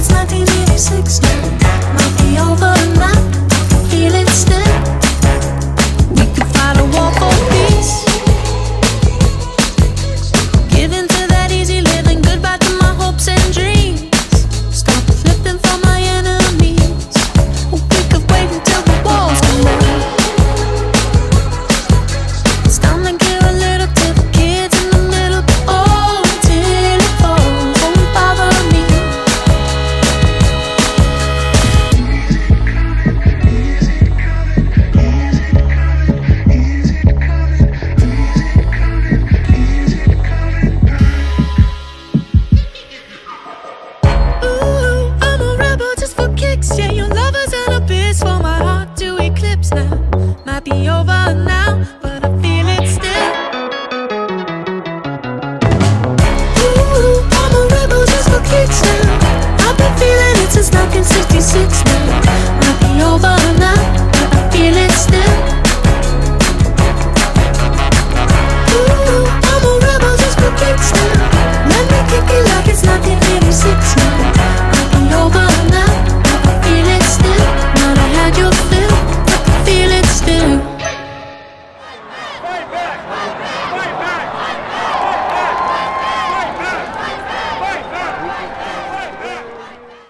It's 1986. Might be over now, but I feel it still. Ooh, I'm a rebel just for kicks now. I've been feeling it since 1966 now.